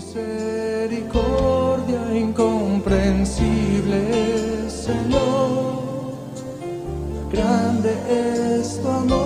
misericordia incomprensible, Señor. Grande es tu amor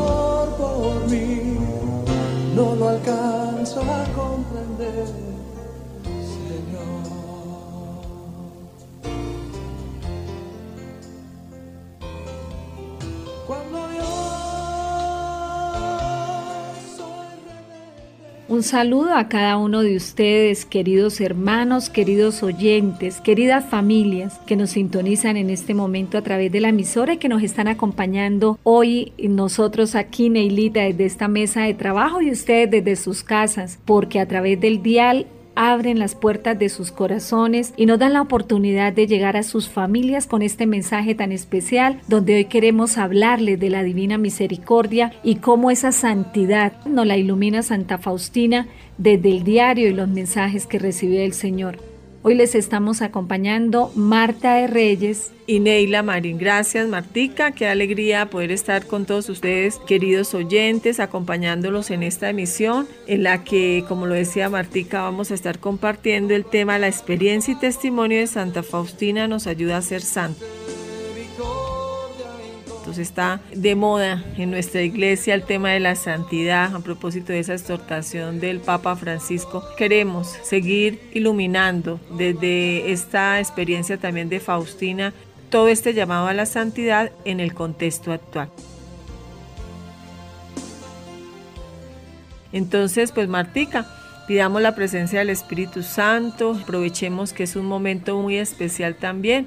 Un saludo a cada uno de ustedes, queridos hermanos, queridos oyentes, queridas familias que nos sintonizan en este momento a través de la emisora y que nos están acompañando hoy nosotros aquí, Neilita, desde esta mesa de trabajo y ustedes desde sus casas, porque a través del dial abren las puertas de sus corazones y nos dan la oportunidad de llegar a sus familias con este mensaje tan especial donde hoy queremos hablarles de la divina misericordia y cómo esa santidad nos la ilumina Santa Faustina desde el diario y los mensajes que recibió el Señor. Hoy les estamos acompañando Marta de Reyes, y Neila Marín. Gracias, Martica. Qué alegría poder estar con todos ustedes, queridos oyentes, acompañándolos en esta emisión en la que, como lo decía Martica, vamos a estar compartiendo el tema La experiencia y testimonio de Santa Faustina nos ayuda a ser santos. Entonces está de moda en nuestra iglesia el tema de la santidad a propósito de esa exhortación del Papa Francisco. Queremos seguir iluminando desde esta experiencia también de Faustina todo este llamado a la santidad en el contexto actual. Entonces, pues Martica, pidamos la presencia del Espíritu Santo, aprovechemos que es un momento muy especial también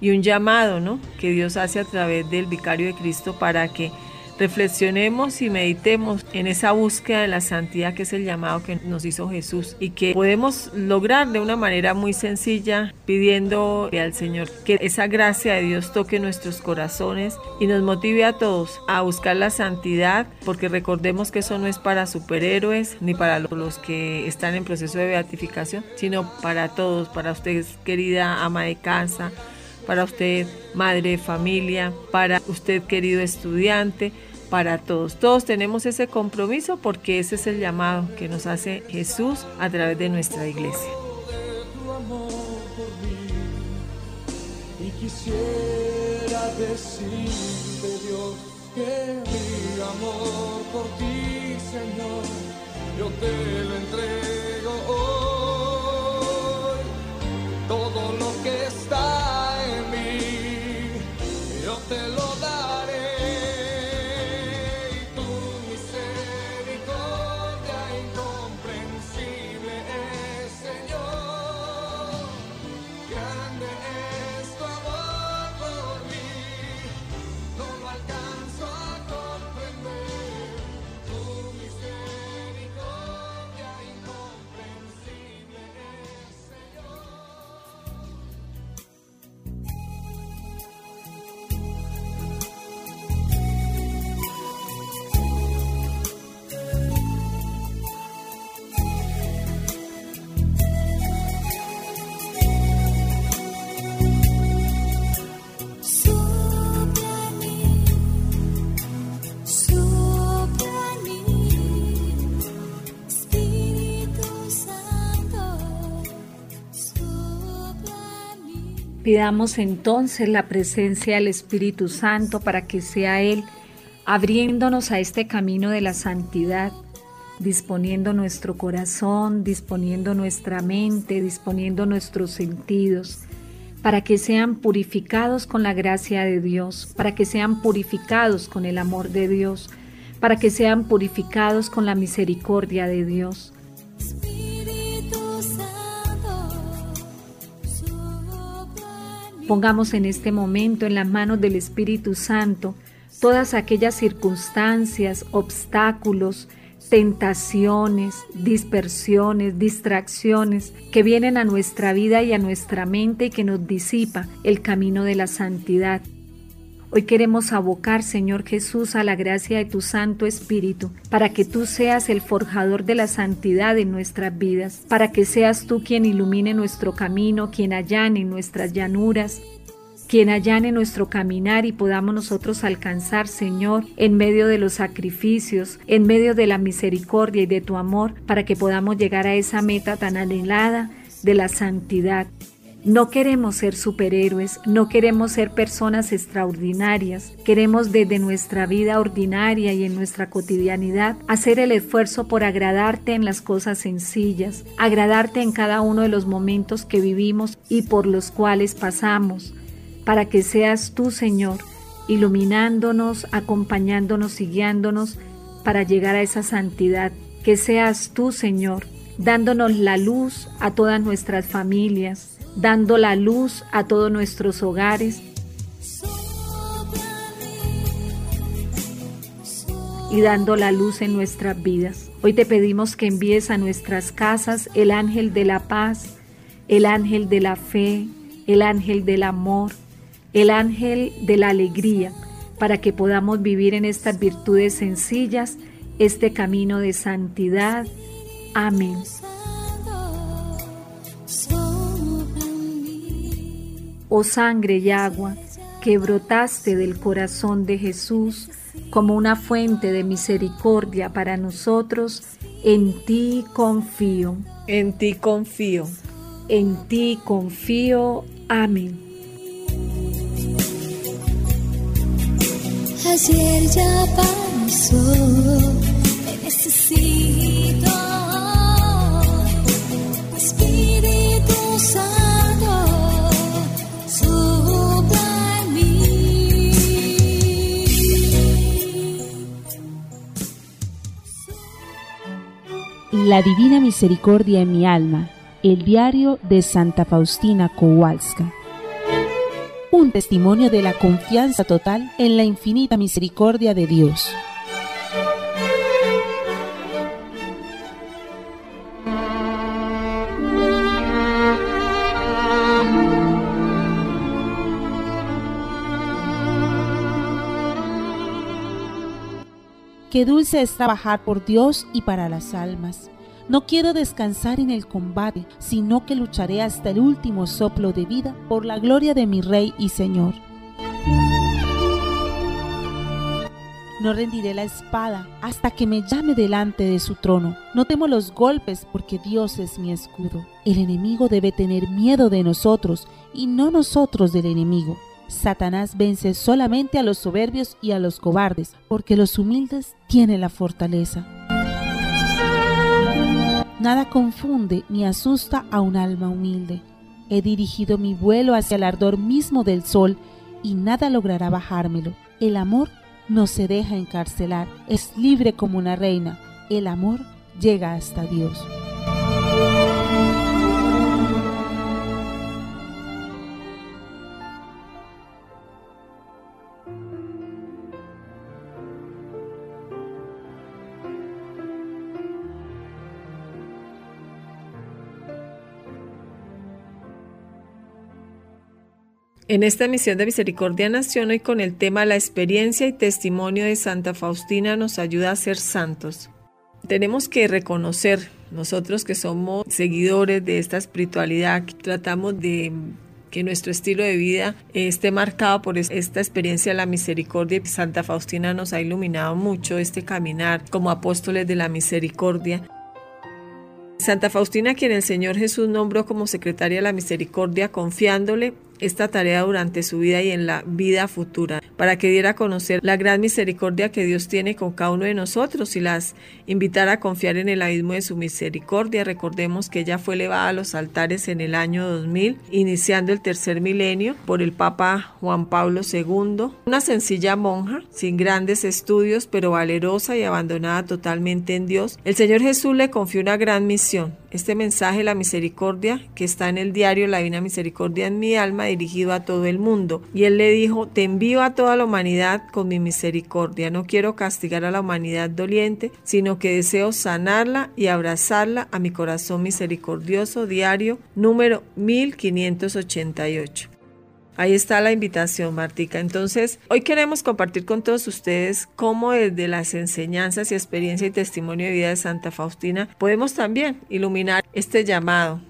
y un llamado, ¿no? Que Dios hace a través del Vicario de Cristo para que reflexionemos y meditemos en esa búsqueda de la santidad que es el llamado que nos hizo Jesús y que podemos lograr de una manera muy sencilla pidiendo al Señor que esa gracia de Dios toque nuestros corazones y nos motive a todos a buscar la santidad porque recordemos que eso no es para superhéroes ni para los que están en proceso de beatificación sino para todos, para ustedes querida ama de casa, para usted, madre de familia, para usted, querido estudiante, para todos. Todos tenemos ese compromiso porque ese es el llamado que nos hace Jesús a través de nuestra iglesia. quisiera decirte Dios que mi amor por ti Señor yo te lo Pidamos entonces la presencia del Espíritu Santo para que sea Él abriéndonos a este camino de la santidad, disponiendo nuestro corazón, disponiendo nuestra mente, disponiendo nuestros sentidos, para que sean purificados con la gracia de Dios, para que sean purificados con el amor de Dios, para que sean purificados con la misericordia de Dios. Pongamos en este momento en las manos del Espíritu Santo todas aquellas circunstancias, obstáculos, tentaciones, dispersiones, distracciones que vienen a nuestra vida y a nuestra mente y que nos disipa el camino de la santidad. Hoy queremos abocar, Señor Jesús, a la gracia de tu Santo Espíritu, para que tú seas el forjador de la santidad en nuestras vidas, para que seas tú quien ilumine nuestro camino, quien allane nuestras llanuras, quien allane nuestro caminar y podamos nosotros alcanzar, Señor, en medio de los sacrificios, en medio de la misericordia y de tu amor, para que podamos llegar a esa meta tan anhelada de la santidad. No queremos ser superhéroes, no queremos ser personas extraordinarias, queremos desde nuestra vida ordinaria y en nuestra cotidianidad hacer el esfuerzo por agradarte en las cosas sencillas, agradarte en cada uno de los momentos que vivimos y por los cuales pasamos, para que seas tú, Señor, iluminándonos, acompañándonos y guiándonos para llegar a esa santidad. Que seas tú, Señor, dándonos la luz a todas nuestras familias, dando la luz a todos nuestros hogares y dando la luz en nuestras vidas. Hoy te pedimos que envíes a nuestras casas el ángel de la paz, el ángel de la fe, el ángel del amor, el ángel de la alegría, para que podamos vivir en estas virtudes sencillas este camino de santidad. Amén. Oh sangre y agua, que brotaste del corazón de Jesús como una fuente de misericordia para nosotros, en ti confío. En ti confío. En ti confío. Amén. Ayer ya pasó, te necesito. Espíritu Santo, La Divina Misericordia en mi alma, el diario de Santa Faustina Kowalska. Un testimonio de la confianza total en la infinita misericordia de Dios. Qué dulce es trabajar por Dios y para las almas. No quiero descansar en el combate, sino que lucharé hasta el último soplo de vida por la gloria de mi Rey y Señor. No rendiré la espada hasta que me llame delante de su trono. No temo los golpes porque Dios es mi escudo. El enemigo debe tener miedo de nosotros y no nosotros del enemigo. Satanás vence solamente a los soberbios y a los cobardes, porque los humildes tienen la fortaleza. Nada confunde ni asusta a un alma humilde. He dirigido mi vuelo hacia el ardor mismo del sol y nada logrará bajármelo. El amor no se deja encarcelar, es libre como una reina. El amor llega hasta Dios. En esta emisión de Misericordia Nación hoy con el tema La experiencia y testimonio de Santa Faustina nos ayuda a ser santos. Tenemos que reconocer, nosotros que somos seguidores de esta espiritualidad, que tratamos de que nuestro estilo de vida esté marcado por esta experiencia de la misericordia. Santa Faustina nos ha iluminado mucho este caminar como apóstoles de la misericordia. Santa Faustina, quien el Señor Jesús nombró como secretaria de la misericordia, confiándole esta tarea durante su vida y en la vida futura, para que diera a conocer la gran misericordia que Dios tiene con cada uno de nosotros y las invitara a confiar en el abismo de su misericordia. Recordemos que ella fue elevada a los altares en el año 2000, iniciando el tercer milenio por el Papa Juan Pablo II, una sencilla monja, sin grandes estudios, pero valerosa y abandonada totalmente en Dios. El Señor Jesús le confió una gran misión, este mensaje, la misericordia, que está en el diario La Divina Misericordia en mi alma, dirigido a todo el mundo. Y él le dijo, te envío a toda la humanidad con mi misericordia. No quiero castigar a la humanidad doliente, sino que deseo sanarla y abrazarla a mi corazón misericordioso. Diario número 1588. Ahí está la invitación, Martica. Entonces, hoy queremos compartir con todos ustedes cómo desde las enseñanzas y experiencia y testimonio de vida de Santa Faustina podemos también iluminar este llamado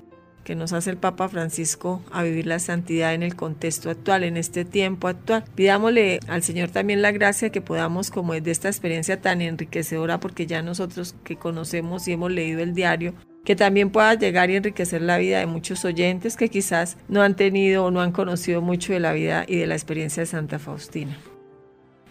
que nos hace el Papa Francisco a vivir la santidad en el contexto actual, en este tiempo actual. Pidámosle al Señor también la gracia que podamos, como es de esta experiencia tan enriquecedora, porque ya nosotros que conocemos y hemos leído el diario, que también pueda llegar y enriquecer la vida de muchos oyentes que quizás no han tenido o no han conocido mucho de la vida y de la experiencia de Santa Faustina.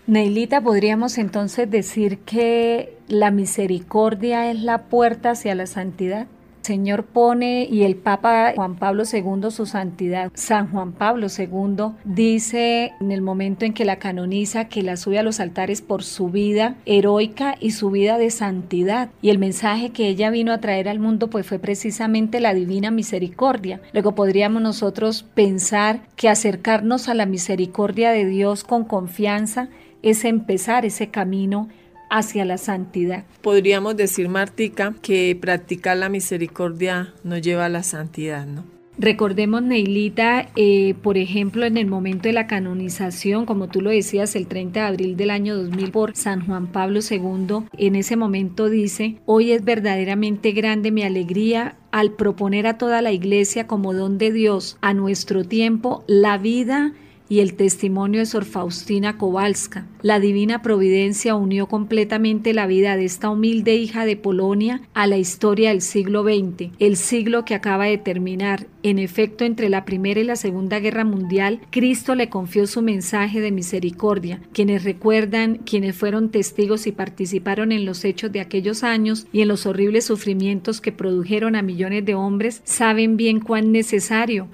Neilita, podríamos entonces decir que la misericordia es la puerta hacia la santidad. Señor pone y el Papa Juan Pablo II, su santidad, San Juan Pablo II, dice en el momento en que la canoniza que la sube a los altares por su vida heroica y su vida de santidad. Y el mensaje que ella vino a traer al mundo pues fue precisamente la divina misericordia. Luego podríamos nosotros pensar que acercarnos a la misericordia de Dios con confianza es empezar ese camino hacia la santidad. Podríamos decir, Martica, que practicar la misericordia nos lleva a la santidad, ¿no? Recordemos, Neilita, eh, por ejemplo, en el momento de la canonización, como tú lo decías, el 30 de abril del año 2000 por San Juan Pablo II, en ese momento dice, hoy es verdaderamente grande mi alegría al proponer a toda la iglesia como don de Dios a nuestro tiempo la vida y el testimonio de Sor Faustina Kowalska. La divina providencia unió completamente la vida de esta humilde hija de Polonia a la historia del siglo XX, el siglo que acaba de terminar. En efecto, entre la Primera y la Segunda Guerra Mundial, Cristo le confió su mensaje de misericordia. Quienes recuerdan, quienes fueron testigos y participaron en los hechos de aquellos años y en los horribles sufrimientos que produjeron a millones de hombres, saben bien cuán necesario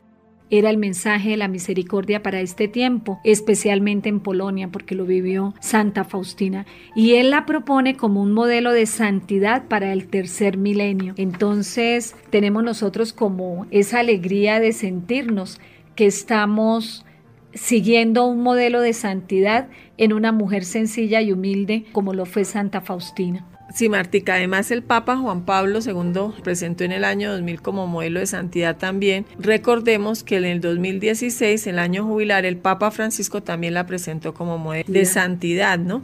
era el mensaje de la misericordia para este tiempo, especialmente en Polonia, porque lo vivió Santa Faustina. Y él la propone como un modelo de santidad para el tercer milenio. Entonces tenemos nosotros como esa alegría de sentirnos que estamos siguiendo un modelo de santidad en una mujer sencilla y humilde como lo fue Santa Faustina. Sí, Martica, además el Papa Juan Pablo II presentó en el año 2000 como modelo de santidad también. Recordemos que en el 2016, el año jubilar, el Papa Francisco también la presentó como modelo de santidad, ¿no?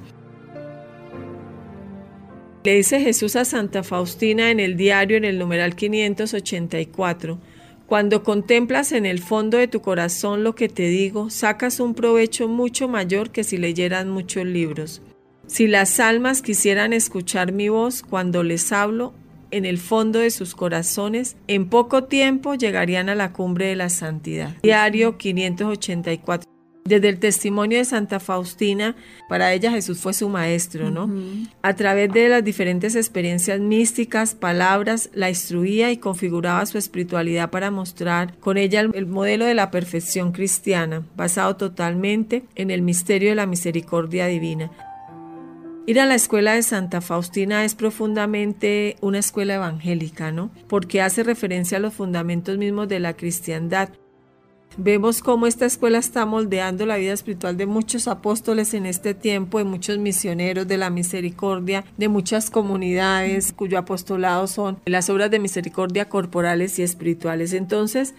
Le dice Jesús a Santa Faustina en el diario en el numeral 584. Cuando contemplas en el fondo de tu corazón lo que te digo, sacas un provecho mucho mayor que si leyeras muchos libros. Si las almas quisieran escuchar mi voz cuando les hablo, en el fondo de sus corazones, en poco tiempo llegarían a la cumbre de la santidad. Diario 584. Desde el testimonio de Santa Faustina, para ella Jesús fue su maestro, ¿no? A través de las diferentes experiencias místicas, palabras, la instruía y configuraba su espiritualidad para mostrar con ella el, el modelo de la perfección cristiana, basado totalmente en el misterio de la misericordia divina. Ir a la escuela de Santa Faustina es profundamente una escuela evangélica, ¿no? Porque hace referencia a los fundamentos mismos de la cristiandad. Vemos cómo esta escuela está moldeando la vida espiritual de muchos apóstoles en este tiempo, de muchos misioneros de la misericordia, de muchas comunidades cuyo apostolado son las obras de misericordia corporales y espirituales. Entonces,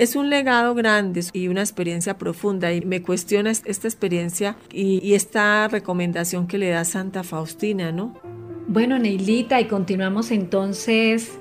es un legado grande y una experiencia profunda y me cuestiona esta experiencia y, esta recomendación que le da Santa Faustina, ¿no? Bueno, Neilita, y continuamos entonces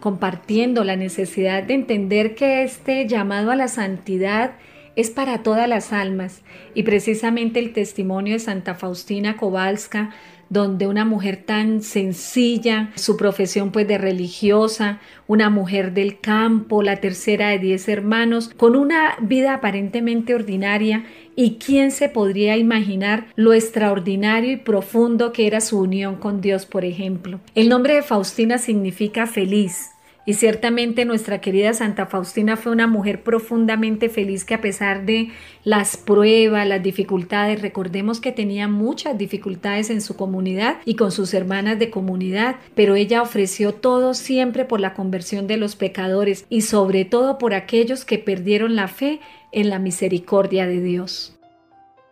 compartiendo la necesidad de entender que este llamado a la santidad es para todas las almas y precisamente el testimonio de Santa Faustina Kowalska donde una mujer tan sencilla, su profesión pues de religiosa, una mujer del campo, la tercera de diez hermanos, con una vida aparentemente ordinaria, y quién se podría imaginar lo extraordinario y profundo que era su unión con Dios, por ejemplo. El nombre de Faustina significa feliz. Y ciertamente nuestra querida Santa Faustina fue una mujer profundamente feliz que a pesar de las pruebas, las dificultades, recordemos que tenía muchas dificultades en su comunidad y con sus hermanas de comunidad, pero ella ofreció todo siempre por la conversión de los pecadores y sobre todo por aquellos que perdieron la fe en la misericordia de Dios.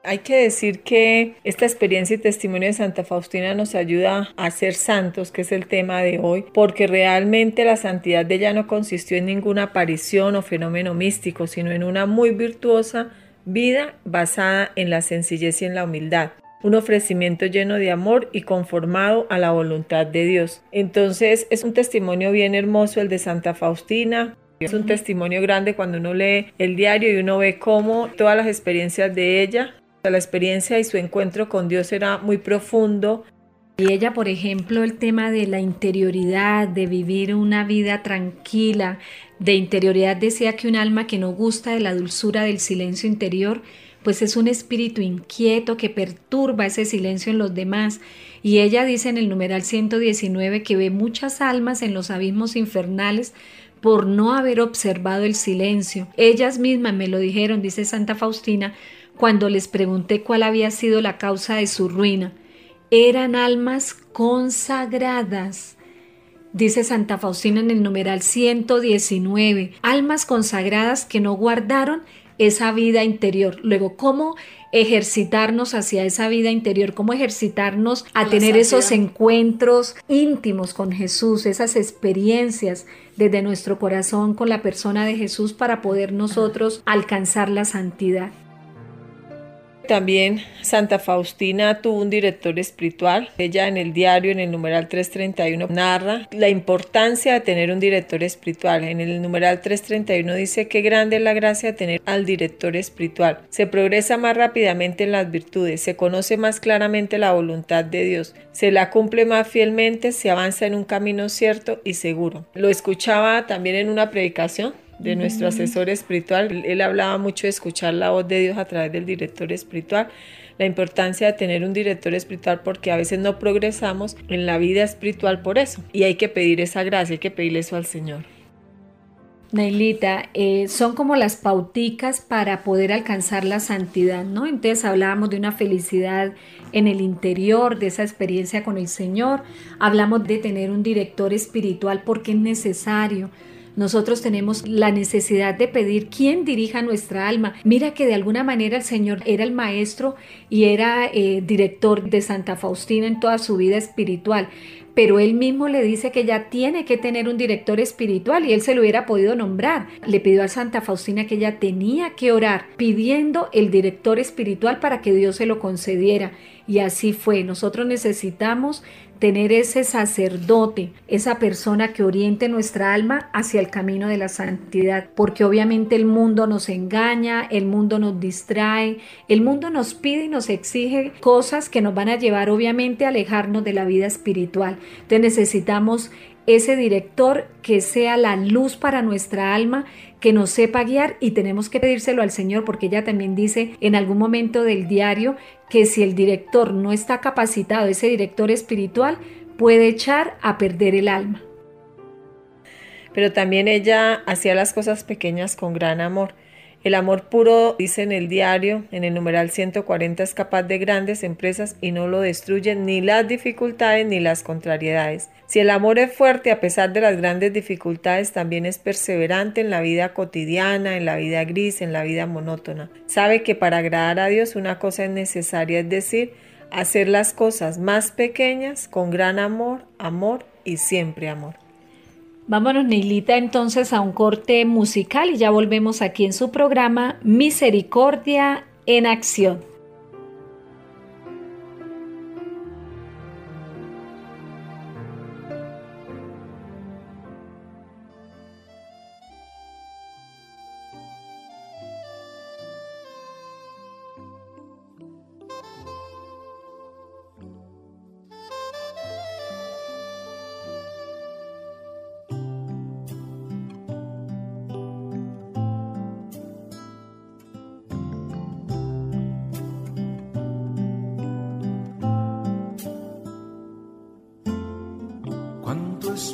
Hay que decir que esta experiencia y testimonio de Santa Faustina nos ayuda a ser santos, que es el tema de hoy, porque realmente la santidad de ella no consistió en ninguna aparición o fenómeno místico, sino en una muy virtuosa vida basada en la sencillez y en la humildad. Un ofrecimiento lleno de amor y conformado a la voluntad de Dios. Entonces es un testimonio bien hermoso el de Santa Faustina, Es un testimonio grande cuando uno lee el diario y uno ve cómo todas las experiencias de ella, la experiencia y su encuentro con Dios era muy profundo. Y ella, por ejemplo, el tema de la interioridad, de vivir una vida tranquila, de interioridad decía que un alma que no gusta de la dulzura del silencio interior, pues es un espíritu inquieto que perturba ese silencio en los demás. Y ella dice en el numeral 119 que ve muchas almas en los abismos infernales por no haber observado el silencio. Ellas mismas me lo dijeron, dice Santa Faustina, cuando les pregunté cuál había sido la causa de su ruina. Eran almas consagradas. Dice Santa Faustina en el numeral 119, almas consagradas que no guardaron esa vida interior. Luego, ¿cómo ejercitarnos hacia esa vida interior? ¿Cómo ejercitarnos a tener esos encuentros íntimos con Jesús, esas experiencias desde nuestro corazón con la persona de Jesús para poder nosotros alcanzar la santidad? También Santa Faustina tuvo un director espiritual. Ella en el diario, en el numeral 331, narra la importancia de tener un director espiritual. En el numeral 331 dice que grande es la gracia de tener al director espiritual. Se progresa más rápidamente en las virtudes, se conoce más claramente la voluntad de Dios, se la cumple más fielmente, se avanza en un camino cierto y seguro. Lo escuchaba también en una predicación de nuestro asesor espiritual. Él hablaba mucho de escuchar la voz de Dios a través del director espiritual, la importancia de tener un director espiritual porque a veces no progresamos en la vida espiritual por eso. Y hay que pedir esa gracia, hay que pedirle eso al Señor. Nailita, eh, son como las pauticas para poder alcanzar la santidad, ¿no? Entonces hablábamos de una felicidad en el interior, de esa experiencia con el Señor, hablamos de tener un director espiritual porque es necesario, nosotros tenemos la necesidad de pedir quién dirija nuestra alma. Mira que de alguna manera el Señor era el maestro y era eh, director de Santa Faustina en toda su vida espiritual pero él mismo le dice que ya tiene que tener un director espiritual y él se lo hubiera podido nombrar. Le pidió a Santa Faustina que ella tenía que orar pidiendo el director espiritual para que Dios se lo concediera. Y así fue. Nosotros necesitamos tener ese sacerdote, esa persona que oriente nuestra alma hacia el camino de la santidad, porque obviamente el mundo nos engaña, el mundo nos distrae, el mundo nos pide y nos exige cosas que nos van a llevar obviamente a alejarnos de la vida espiritual. Entonces necesitamos ese director que sea la luz para nuestra alma, que nos sepa guiar y tenemos que pedírselo al Señor porque ella también dice en algún momento del diario que si el director no está capacitado, ese director espiritual, puede echar a perder el alma. Pero también ella hacía las cosas pequeñas con gran amor. El amor puro, dice en el diario, en el numeral 140, es capaz de grandes empresas y no lo destruyen ni las dificultades ni las contrariedades. Si el amor es fuerte a pesar de las grandes dificultades, también es perseverante en la vida cotidiana, en la vida gris, en la vida monótona. Sabe que para agradar a Dios una cosa es necesaria, es decir, hacer las cosas más pequeñas con gran amor, amor y siempre amor. Vámonos, Neilita, entonces a un corte musical y ya volvemos aquí en su programa Misericordia en Acción.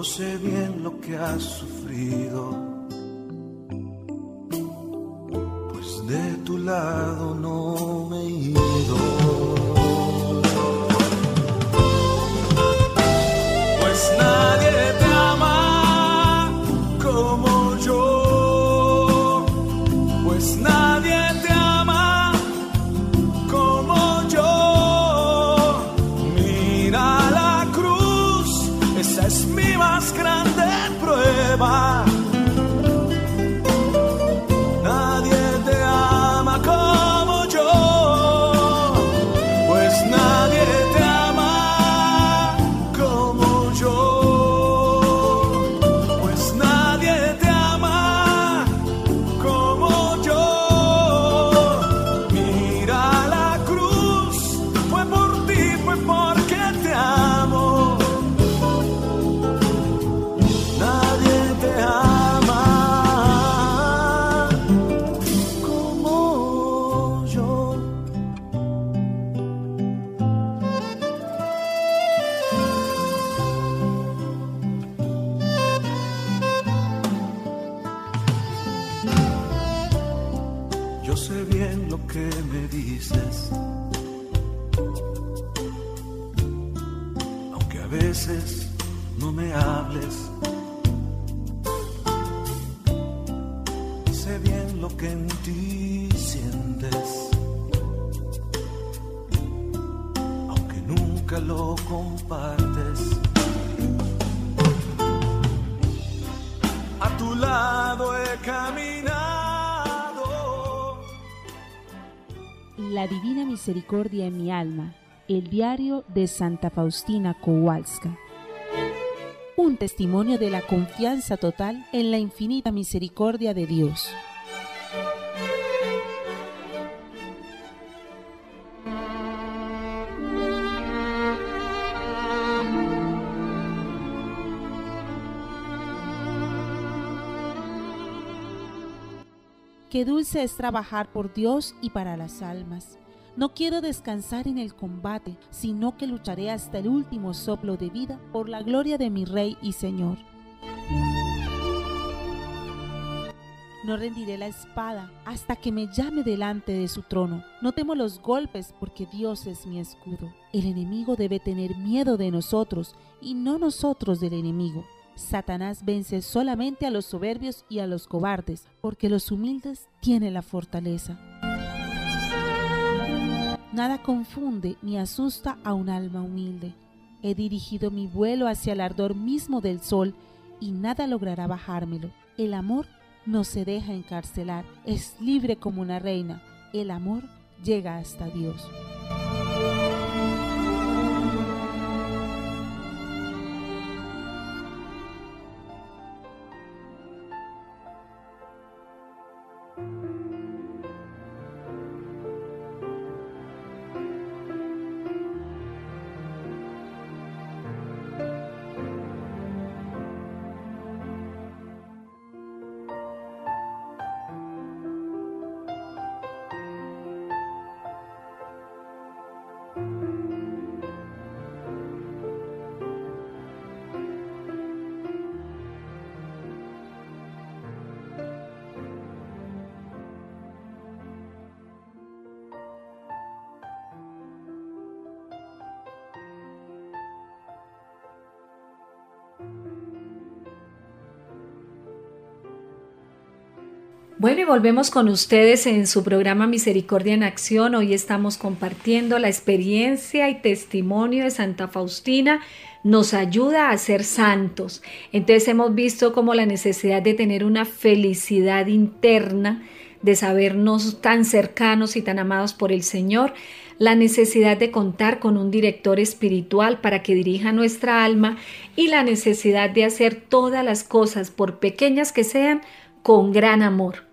Yo sé bien lo que has sufrido, Misericordia en mi alma, el diario de Santa Faustina Kowalska. Un testimonio de la confianza total en la infinita misericordia de Dios. Qué dulce es trabajar por Dios y para las almas. No quiero descansar en el combate, sino que lucharé hasta el último soplo de vida por la gloria de mi Rey y Señor. No rendiré la espada hasta que me llame delante de su trono. No temo los golpes porque Dios es mi escudo. El enemigo debe tener miedo de nosotros y no nosotros del enemigo. Satanás vence solamente a los soberbios y a los cobardes, porque los humildes tienen la fortaleza. Nada confunde ni asusta a un alma humilde. He dirigido mi vuelo hacia el ardor mismo del sol y nada logrará bajármelo. El amor no se deja encarcelar, es libre como una reina. El amor llega hasta Dios. Bueno, y volvemos con ustedes en su programa Misericordia en Acción. Hoy estamos compartiendo la experiencia y testimonio de Santa Faustina. Nos ayuda a ser santos. Entonces hemos visto como la necesidad de tener una felicidad interna, de sabernos tan cercanos y tan amados por el Señor, la necesidad de contar con un director espiritual para que dirija nuestra alma y la necesidad de hacer todas las cosas, por pequeñas que sean, con gran amor.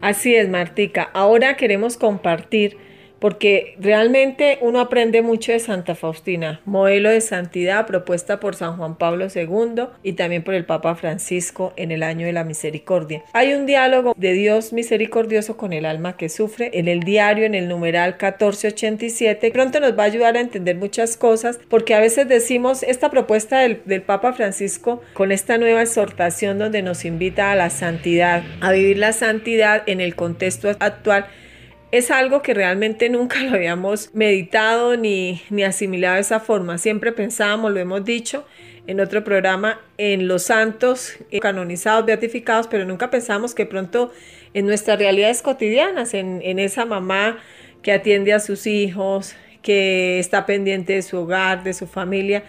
Así es, Martica. Ahora queremos compartir porque realmente uno aprende mucho de Santa Faustina, modelo de santidad propuesta por San Juan Pablo II y también por el Papa Francisco en el año de la misericordia. Hay un diálogo de Dios misericordioso con el alma que sufre en el diario en el numeral 1487. Pronto nos va a ayudar a entender muchas cosas porque a veces decimos esta propuesta del, Papa Francisco con esta nueva exhortación donde nos invita a la santidad, a vivir la santidad en el contexto actual es algo que realmente nunca lo habíamos meditado ni, ni asimilado de esa forma. Siempre pensábamos, lo hemos dicho en otro programa, en los santos canonizados, beatificados, pero nunca pensamos que pronto en nuestras realidades cotidianas, en, en esa mamá que atiende a sus hijos, que está pendiente de su hogar, de su familia,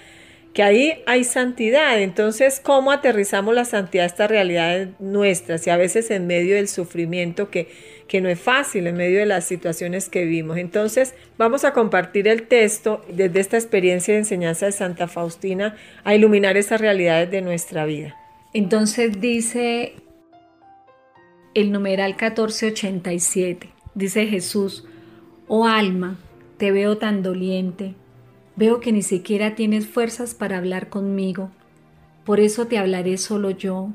que ahí hay santidad. Entonces, ¿cómo aterrizamos la santidad a estas realidades nuestras? Y a veces en medio del sufrimiento que que no es fácil en medio de las situaciones que vivimos. Entonces, vamos a compartir el texto desde esta experiencia de enseñanza de Santa Faustina a iluminar esas realidades de nuestra vida. Entonces dice el numeral 1487, dice Jesús, oh alma, te veo tan doliente, veo que ni siquiera tienes fuerzas para hablar conmigo, por eso te hablaré solo yo,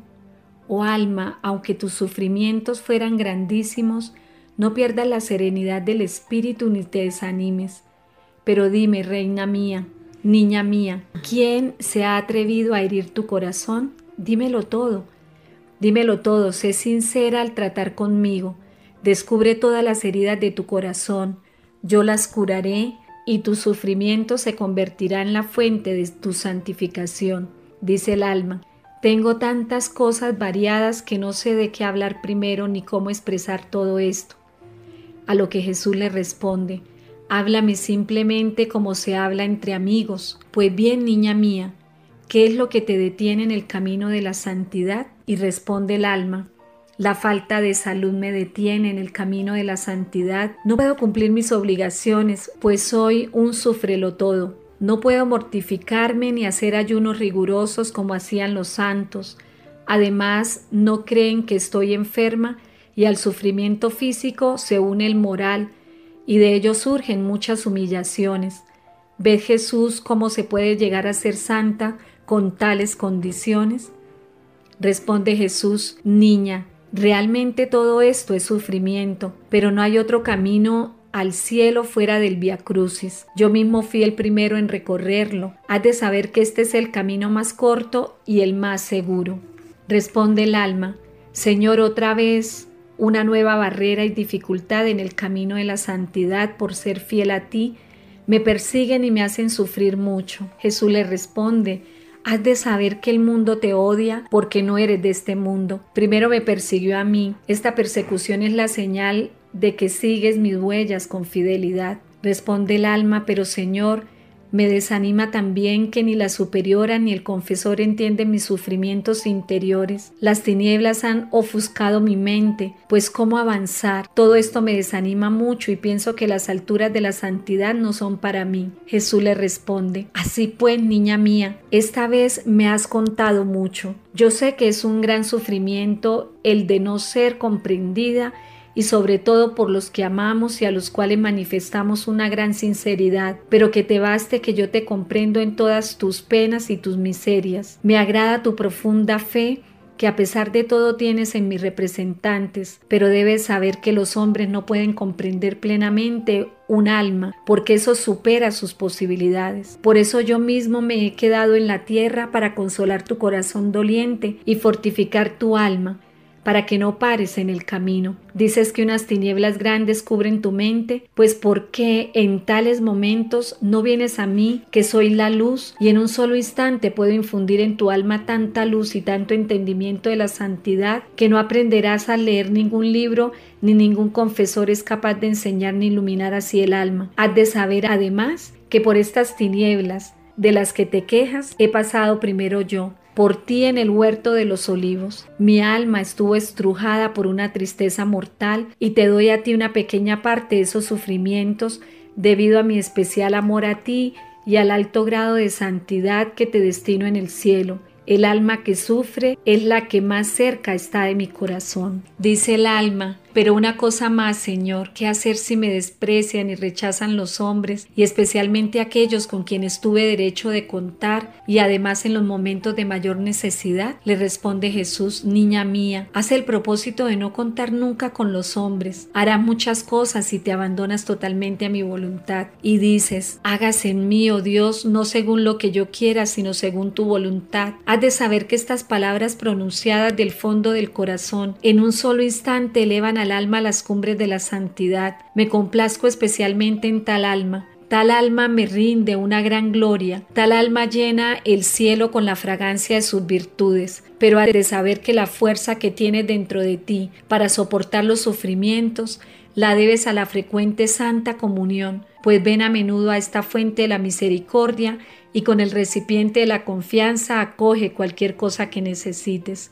Oh alma, aunque tus sufrimientos fueran grandísimos, no pierdas la serenidad del espíritu ni te desanimes. Pero dime, reina mía, niña mía, ¿quién se ha atrevido a herir tu corazón? Dímelo todo. Dímelo todo, sé sincera al tratar conmigo. Descubre todas las heridas de tu corazón. Yo las curaré, y tu sufrimiento se convertirá en la fuente de tu santificación, dice el alma. Tengo tantas cosas variadas que no sé de qué hablar primero ni cómo expresar todo esto. A lo que Jesús le responde, háblame simplemente como se habla entre amigos. Pues bien, niña mía, ¿qué es lo que te detiene en el camino de la santidad? Y responde el alma, la falta de salud me detiene en el camino de la santidad. No puedo cumplir mis obligaciones, pues soy un sufrelo todo. No puedo mortificarme ni hacer ayunos rigurosos como hacían los santos. Además, no creen que estoy enferma y al sufrimiento físico se une el moral y de ello surgen muchas humillaciones. ¿Ve Jesús cómo se puede llegar a ser santa con tales condiciones? Responde Jesús, niña, Realmente todo esto es sufrimiento, pero no hay otro camino al cielo fuera del Via Crucis. Yo mismo fui el primero en recorrerlo. Has de saber que este es el camino más corto y el más seguro. Responde el alma, Señor, otra vez una nueva barrera y dificultad en el camino de la santidad por ser fiel a ti, me persiguen y me hacen sufrir mucho. Jesús le responde, Has de saber que el mundo te odia porque no eres de este mundo. Primero me persiguió a mí. Esta persecución es la señal de que sigues mis huellas con fidelidad. Responde el alma, pero Señor, me desanima también que ni la superiora ni el confesor entienden mis sufrimientos interiores. Las tinieblas han ofuscado mi mente, pues cómo avanzar. Todo esto me desanima mucho y pienso que las alturas de la santidad no son para mí. Jesús le responde, así pues, niña mía, esta vez me has contado mucho. Yo sé que es un gran sufrimiento el de no ser comprendida y sobre todo por los que amamos y a los cuales manifestamos una gran sinceridad, pero que te baste que yo te comprendo en todas tus penas y tus miserias. Me agrada tu profunda fe que a pesar de todo tienes en mis representantes, pero debes saber que los hombres no pueden comprender plenamente un alma, porque eso supera sus posibilidades. Por eso yo mismo me he quedado en la tierra para consolar tu corazón doliente y fortificar tu alma, para que no pares en el camino. Dices que unas tinieblas grandes cubren tu mente, pues ¿por qué en tales momentos no vienes a mí, que soy la luz, y en un solo instante puedo infundir en tu alma tanta luz y tanto entendimiento de la santidad, que no aprenderás a leer ningún libro, ni ningún confesor es capaz de enseñar ni iluminar así el alma? Has de saber además que por estas tinieblas de las que te quejas he pasado primero yo, por ti en el huerto de los olivos. Mi alma estuvo estrujada por una tristeza mortal y te doy a ti una pequeña parte de esos sufrimientos debido a mi especial amor a ti y al alto grado de santidad que te destino en el cielo. El alma que sufre es la que más cerca está de mi corazón. Dice el alma, pero una cosa más, Señor, ¿qué hacer si me desprecian y rechazan los hombres, y especialmente aquellos con quienes tuve derecho de contar, y además en los momentos de mayor necesidad? Le responde Jesús, niña mía, haz el propósito de no contar nunca con los hombres. Harás muchas cosas si te abandonas totalmente a mi voluntad, y dices, hágase en mí, oh Dios, no según lo que yo quiera, sino según tu voluntad. Has de saber que estas palabras pronunciadas del fondo del corazón en un solo instante elevan a alma las cumbres de la santidad. Me complazco especialmente en tal alma. Tal alma me rinde una gran gloria, tal alma llena el cielo con la fragancia de sus virtudes, pero ha de saber que la fuerza que tienes dentro de ti para soportar los sufrimientos la debes a la frecuente santa comunión, pues ven a menudo a esta fuente de la misericordia y con el recipiente de la confianza acoge cualquier cosa que necesites.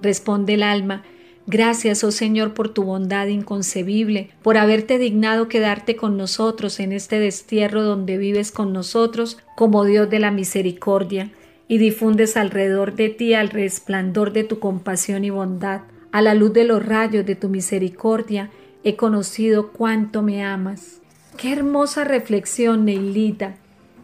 Responde el alma, Gracias, oh Señor, por tu bondad inconcebible, por haberte dignado quedarte con nosotros en este destierro donde vives con nosotros como Dios de la misericordia, y difundes alrededor de ti al resplandor de tu compasión y bondad. A la luz de los rayos de tu misericordia he conocido cuánto me amas. Qué hermosa reflexión, Neilita,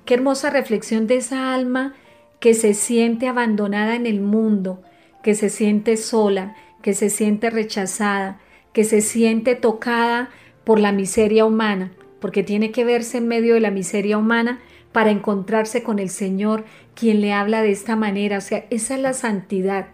qué hermosa reflexión de esa alma que se siente abandonada en el mundo, que se siente sola, que se siente rechazada, que se siente tocada por la miseria humana, porque tiene que verse en medio de la miseria humana para encontrarse con el Señor, quien le habla de esta manera. O sea, esa es la santidad,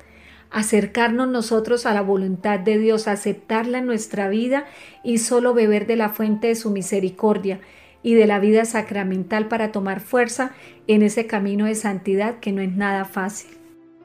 acercarnos nosotros a la voluntad de Dios, aceptarla en nuestra vida y solo beber de la fuente de su misericordia. y de la vida sacramental para tomar fuerza en ese camino de santidad que no es nada fácil.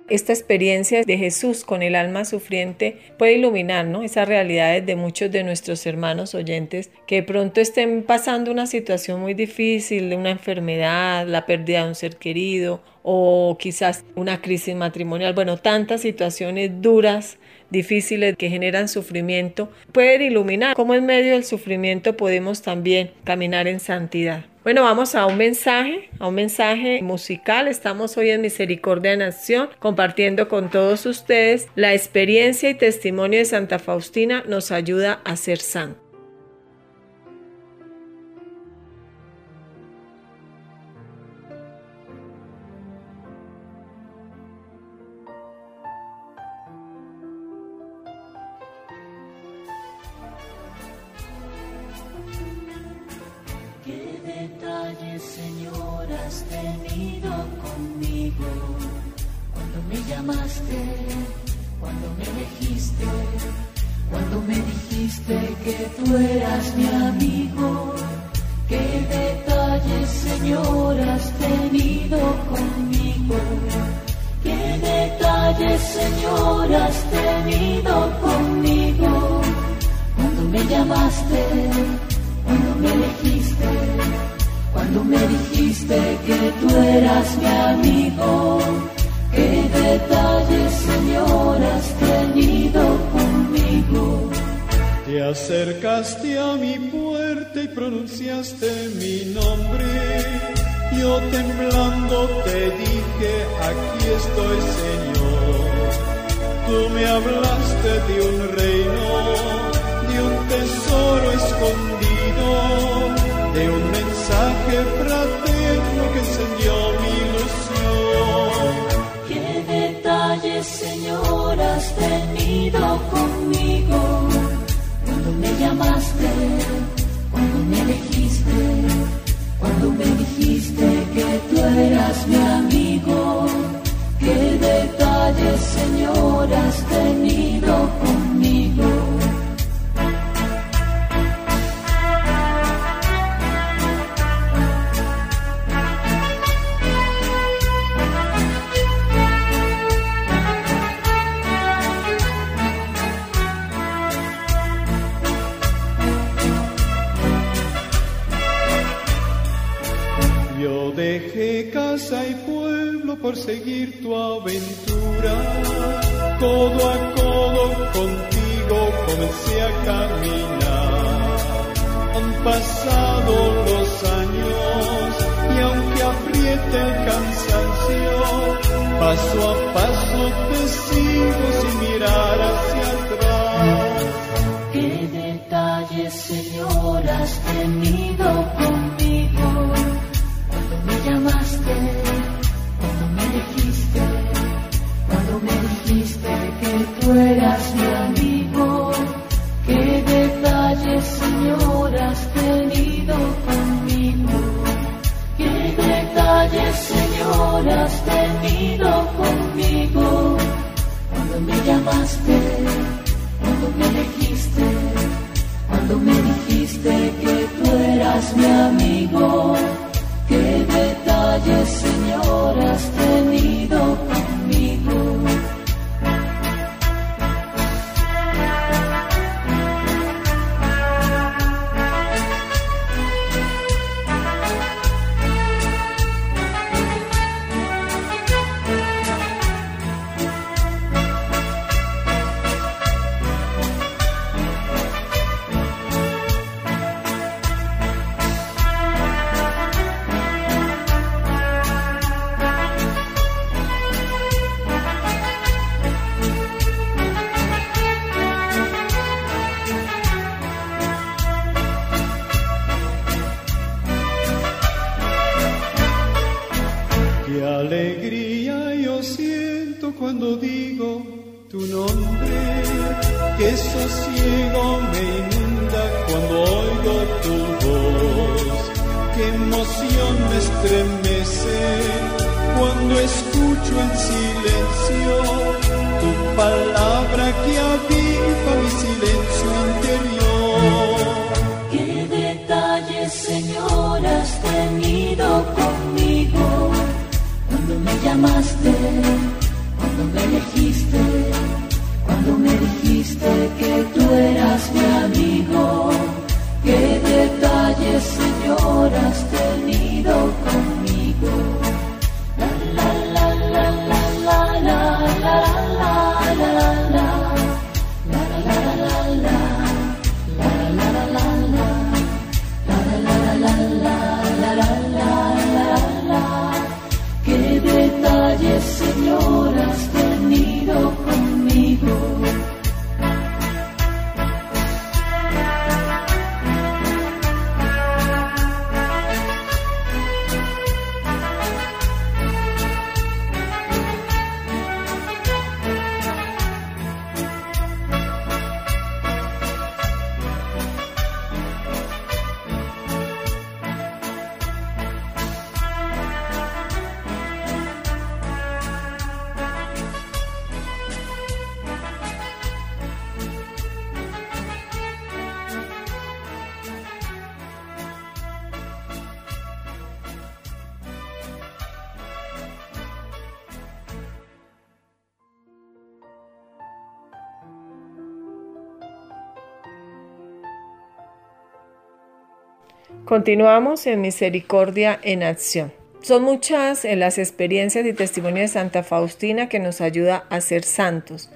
Esta experiencia de Jesús con el alma sufriente puede iluminar ¿no? esas realidades de muchos de nuestros hermanos oyentes que pronto estén pasando una situación muy difícil, una enfermedad, la pérdida de un ser querido o quizás una crisis matrimonial, bueno, tantas situaciones duras difíciles que generan sufrimiento, pueden iluminar cómo en medio del sufrimiento podemos también caminar en santidad. Bueno, vamos a un mensaje, a un mensaje musical. Estamos hoy en Misericordia de Nación compartiendo con todos ustedes la experiencia y testimonio de Santa Faustina nos ayuda a ser santos. Señor, has tenido conmigo. Cuando me llamaste, cuando me elegiste, cuando me dijiste que tú eras mi amigo. Qué detalles, Señor, has tenido conmigo. Por seguir tu aventura. Codo a codo contigo comencé a caminar. Han pasado los años y aunque apriete el cansancio, paso a paso te sigo sin mirar hacia atrás. Qué detalles, Señor, has tenido has tenido conmigo. Cuando me llamaste, llamaste, cuando me elegiste, cuando me dijiste que tú eras mi amigo. Qué detalles, Señor, has tenido Continuamos en Misericordia en Acción. Son muchas en las experiencias y testimonios de Santa Faustina que nos ayuda a ser santos.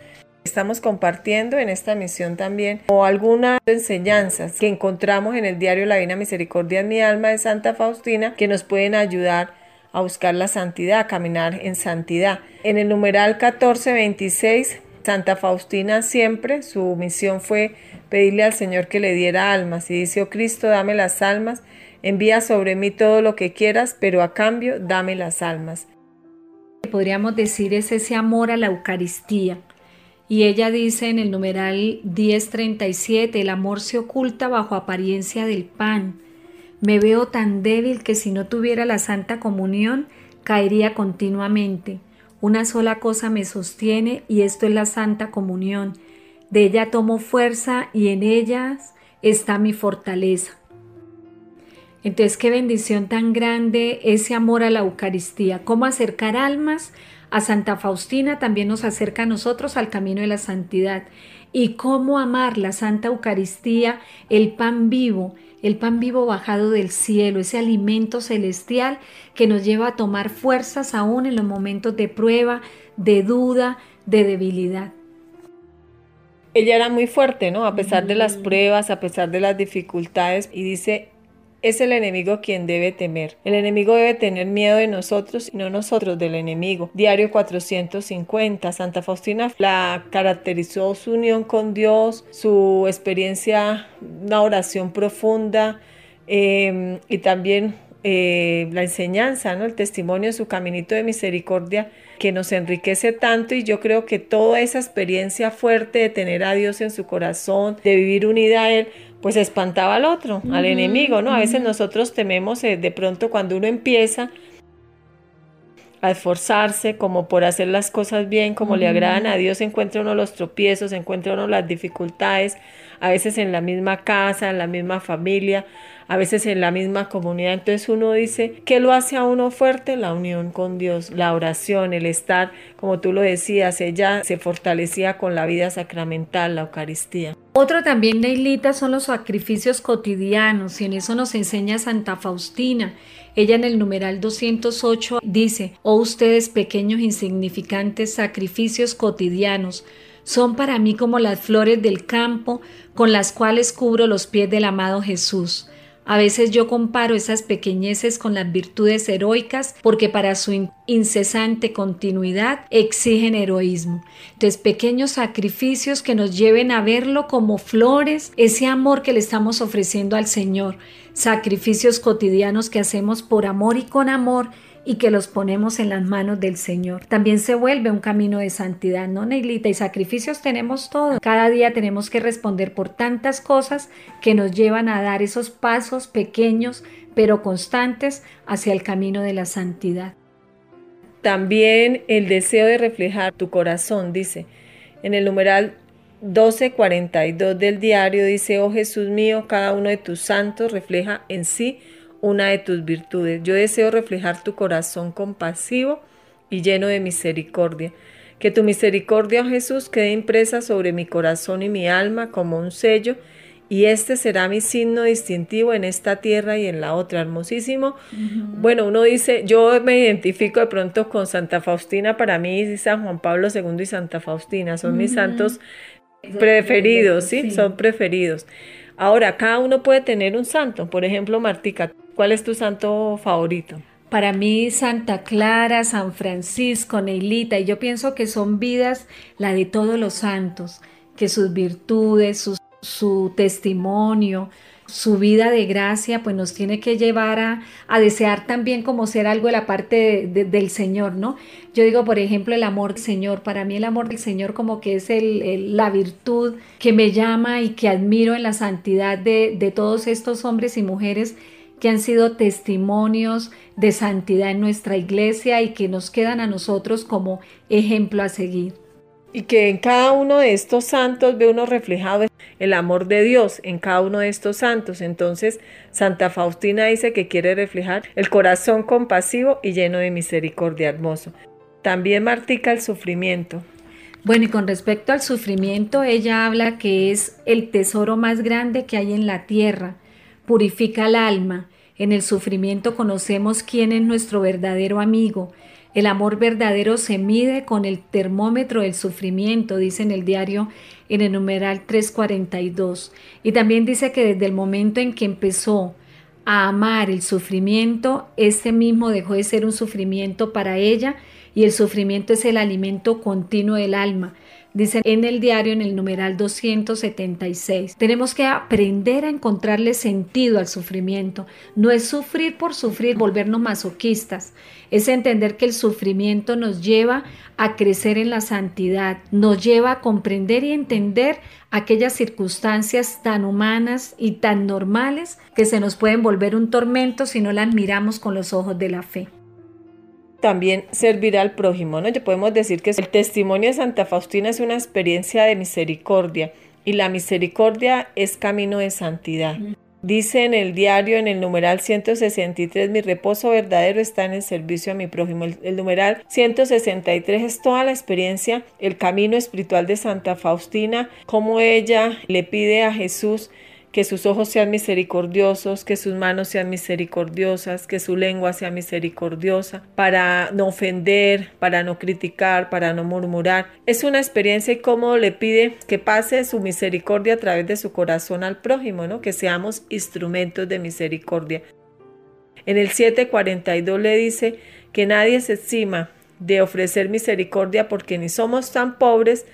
Estamos compartiendo en esta misión también o algunas enseñanzas que encontramos en el diario La Divina Misericordia en mi alma de Santa Faustina que nos pueden ayudar a buscar la santidad, a caminar en santidad. En el numeral 1426, Santa Faustina siempre, su misión fue pedirle al Señor que le diera almas y dice, oh Cristo, dame las almas, envía sobre mí todo lo que quieras, pero a cambio dame las almas. Podríamos decir es ese amor a la Eucaristía. Y ella dice en el numeral 1037, el amor se oculta bajo apariencia del pan. Me veo tan débil que si no tuviera la Santa Comunión, caería continuamente. Una sola cosa me sostiene y esto es la Santa Comunión. De ella tomo fuerza y en ellas está mi fortaleza. Entonces, qué bendición tan grande ese amor a la Eucaristía. Cómo acercar almas a Santa Faustina también nos acerca a nosotros al camino de la santidad. Y cómo amar la Santa Eucaristía, el pan vivo, el pan vivo bajado del cielo, ese alimento celestial que nos lleva a tomar fuerzas aún en los momentos de prueba, de duda, de debilidad ella era muy fuerte, ¿no? A pesar de las pruebas, a pesar de las dificultades, y dice, es el enemigo quien debe temer. El enemigo debe tener miedo de nosotros y no nosotros del enemigo. Diario 450. Santa Faustina la caracterizó su unión con Dios, su experiencia, una oración profunda eh, y también eh, la enseñanza, ¿no? el testimonio, su caminito de misericordia que nos enriquece tanto y yo creo que toda esa experiencia fuerte de tener a Dios en su corazón, de vivir unida a Él, pues espantaba al otro, al enemigo, ¿no? A veces nosotros tememos eh, de pronto cuando uno empieza a esforzarse como por hacer las cosas bien, como le agradan a Dios, encuentra uno los tropiezos, encuentra uno las dificultades, a veces en la misma casa, en la misma familia, a veces en la misma comunidad. Entonces uno dice, ¿qué lo hace a uno fuerte? La unión con Dios, la oración, el estar, como tú lo decías, ella se fortalecía con la vida sacramental, la Eucaristía. Otro también, Neilita, son los sacrificios cotidianos y en eso nos enseña Santa Faustina. Ella en el numeral 208 dice, oh ustedes pequeños insignificantes sacrificios cotidianos, son para mí como las flores del campo con las cuales cubro los pies del amado Jesús. A veces yo comparo esas pequeñeces con las virtudes heroicas porque para su incesante continuidad exigen heroísmo. Entonces, pequeños sacrificios que nos lleven a verlo como flores, ese amor que le estamos ofreciendo al Señor, sacrificios cotidianos que hacemos por amor y con amor y que los ponemos en las manos del Señor. También se vuelve un camino de santidad, ¿no, Neilita? Y sacrificios tenemos todo. Cada día tenemos que responder por tantas cosas que nos llevan a dar esos pasos pequeños pero constantes hacia el camino de la santidad. También el deseo de reflejar tu corazón, dice. En el numeral 1242 del diario dice, oh Jesús mío, cada uno de tus santos refleja en sí una de tus virtudes. Yo deseo reflejar tu corazón compasivo y lleno de misericordia. Que tu misericordia, oh Jesús, quede impresa sobre mi corazón y mi alma como un sello, y este será mi signo distintivo en esta tierra y en la otra. Hermosísimo. Bueno, uno dice, yo me identifico de pronto con Santa Faustina, para mí San Juan Pablo II y Santa Faustina, son mis santos preferidos, ¿sí? Son preferidos. Ahora, cada uno puede tener un santo. Por ejemplo, Martica, ¿cuál es tu santo favorito? Para mí, Santa Clara, San Francisco, Neilita, y yo pienso que son vidas la de todos los santos, que sus virtudes, su testimonio, su vida de gracia, pues nos tiene que llevar a, desear también como ser algo de la parte del Señor, ¿no? Yo digo, por ejemplo, el amor del Señor. Para mí el amor del Señor como que es el, la virtud que me llama y que admiro en la santidad de, de todos estos hombres y mujeres que han sido testimonios de santidad en nuestra iglesia y que nos quedan a nosotros como ejemplo a seguir. Y que en cada uno de estos santos ve uno reflejado el amor de Dios en cada uno de estos santos. Entonces, Santa Faustina dice que quiere reflejar el corazón compasivo y lleno de misericordia hermoso. También martica el sufrimiento. Bueno, y con respecto al sufrimiento, ella habla que es el tesoro más grande que hay en la tierra purifica el alma. En el sufrimiento conocemos quién es nuestro verdadero amigo. El amor verdadero se mide con el termómetro del sufrimiento, dice en el diario en el numeral 342. Y también dice que desde el momento en que empezó a amar el sufrimiento, este mismo dejó de ser un sufrimiento para ella y el sufrimiento es el alimento continuo del alma. Dice en el diario en el numeral 276. Tenemos que aprender a encontrarle sentido al sufrimiento. No es sufrir por sufrir, volvernos masoquistas. Es entender que el sufrimiento nos lleva a crecer en la santidad, nos lleva a comprender y entender aquellas circunstancias tan humanas y tan normales que se nos pueden volver un tormento si no las miramos con los ojos de la fe también servir al prójimo, ¿no? Ya podemos decir que el testimonio de Santa Faustina es una experiencia de misericordia y la misericordia es camino de santidad. Dice en el diario, en el numeral 163, mi reposo verdadero está en el servicio a mi prójimo. El, el, numeral 163 es toda la experiencia, el camino espiritual de Santa Faustina, como ella le pide a Jesús que sus ojos sean misericordiosos, que sus manos sean misericordiosas, que su lengua sea misericordiosa, para no ofender, para no criticar, para no murmurar. Es una experiencia y cómo le pide que pase su misericordia a través de su corazón al prójimo, ¿no? que seamos instrumentos de misericordia. En el 742 le dice que nadie se estima de ofrecer misericordia porque ni somos tan pobres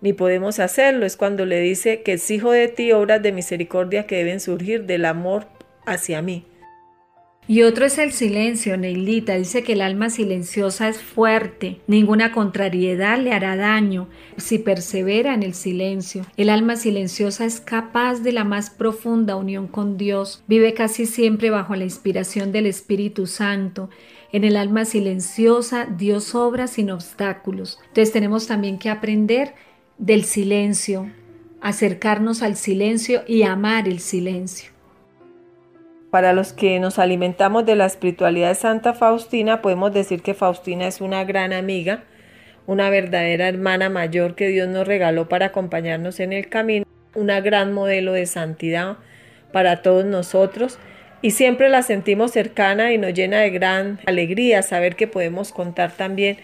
ni podemos hacerlo. Es cuando le dice que exijo de ti obras de misericordia que deben surgir del amor hacia mí. Y otro es el silencio, Neilita. Dice que el alma silenciosa es fuerte, ninguna contrariedad le hará daño si persevera en el silencio. El alma silenciosa es capaz de la más profunda unión con Dios, vive casi siempre bajo la inspiración del Espíritu Santo. En el alma silenciosa Dios obra sin obstáculos. Entonces tenemos también que aprender del silencio, acercarnos al silencio y amar el silencio. Para los que nos alimentamos de la espiritualidad de Santa Faustina, podemos decir que Faustina es una gran amiga, una verdadera hermana mayor que Dios nos regaló para acompañarnos en el camino, una gran modelo de santidad para todos nosotros y siempre la sentimos cercana y nos llena de gran alegría saber que podemos contar también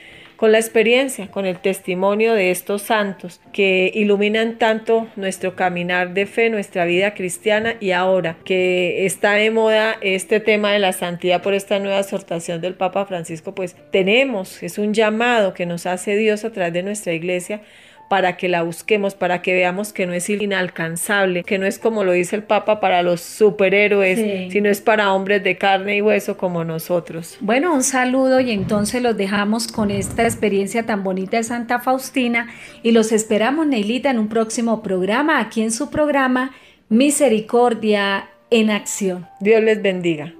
con la experiencia, con el testimonio de estos santos que iluminan tanto nuestro caminar de fe, nuestra vida cristiana y ahora que está de moda este tema de la santidad por esta nueva exhortación del Papa Francisco, pues tenemos, es un llamado que nos hace Dios a través de nuestra iglesia para que la busquemos, para que veamos que no es inalcanzable, que no es como lo dice el Papa para los superhéroes, sino es para hombres de carne y hueso como nosotros. Bueno, un saludo y entonces los dejamos con esta experiencia tan bonita de Santa Faustina y los esperamos, Neilita, en un próximo programa, aquí en su programa Misericordia en Acción. Dios les bendiga.